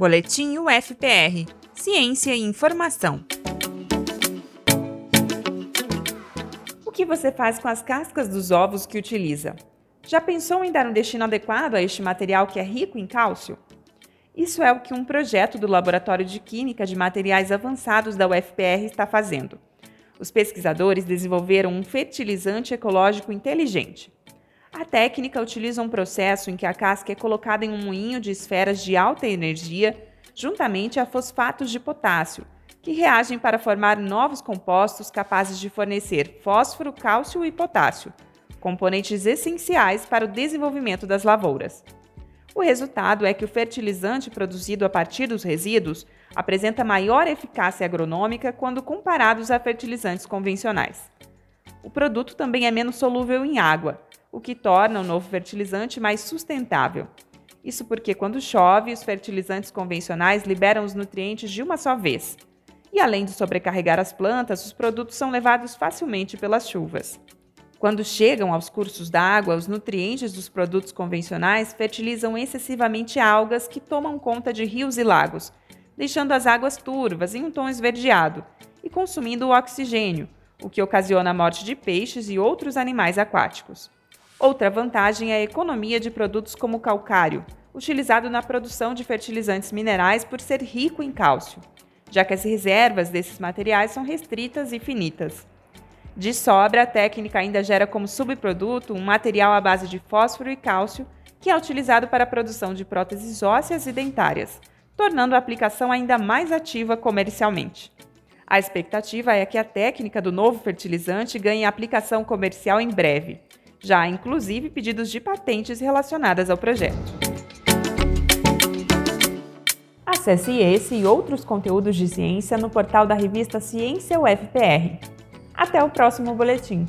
Boletim UFPR Ciência e Informação. O que você faz com as cascas dos ovos que utiliza? Já pensou em dar um destino adequado a este material que é rico em cálcio? Isso é o que um projeto do Laboratório de Química de Materiais Avançados da UFPR está fazendo. Os pesquisadores desenvolveram um fertilizante ecológico inteligente. A técnica utiliza um processo em que a casca é colocada em um moinho de esferas de alta energia, juntamente a fosfatos de potássio, que reagem para formar novos compostos capazes de fornecer fósforo, cálcio e potássio, componentes essenciais para o desenvolvimento das lavouras. O resultado é que o fertilizante produzido a partir dos resíduos apresenta maior eficácia agronômica quando comparados a fertilizantes convencionais. O produto também é menos solúvel em água, o que torna o novo fertilizante mais sustentável. Isso porque, quando chove, os fertilizantes convencionais liberam os nutrientes de uma só vez. E além de sobrecarregar as plantas, os produtos são levados facilmente pelas chuvas. Quando chegam aos cursos d'água, os nutrientes dos produtos convencionais fertilizam excessivamente algas que tomam conta de rios e lagos, deixando as águas turvas em um tom esverdeado e consumindo o oxigênio, o que ocasiona a morte de peixes e outros animais aquáticos. Outra vantagem é a economia de produtos como o calcário, utilizado na produção de fertilizantes minerais por ser rico em cálcio, já que as reservas desses materiais são restritas e finitas. De sobra, a técnica ainda gera como subproduto um material à base de fósforo e cálcio que é utilizado para a produção de próteses ósseas e dentárias, tornando a aplicação ainda mais ativa comercialmente. A expectativa é que a técnica do novo fertilizante ganhe aplicação comercial em breve. Já inclusive pedidos de patentes relacionadas ao projeto. Acesse esse e outros conteúdos de ciência no portal da revista Ciência UFPR. Até o próximo boletim!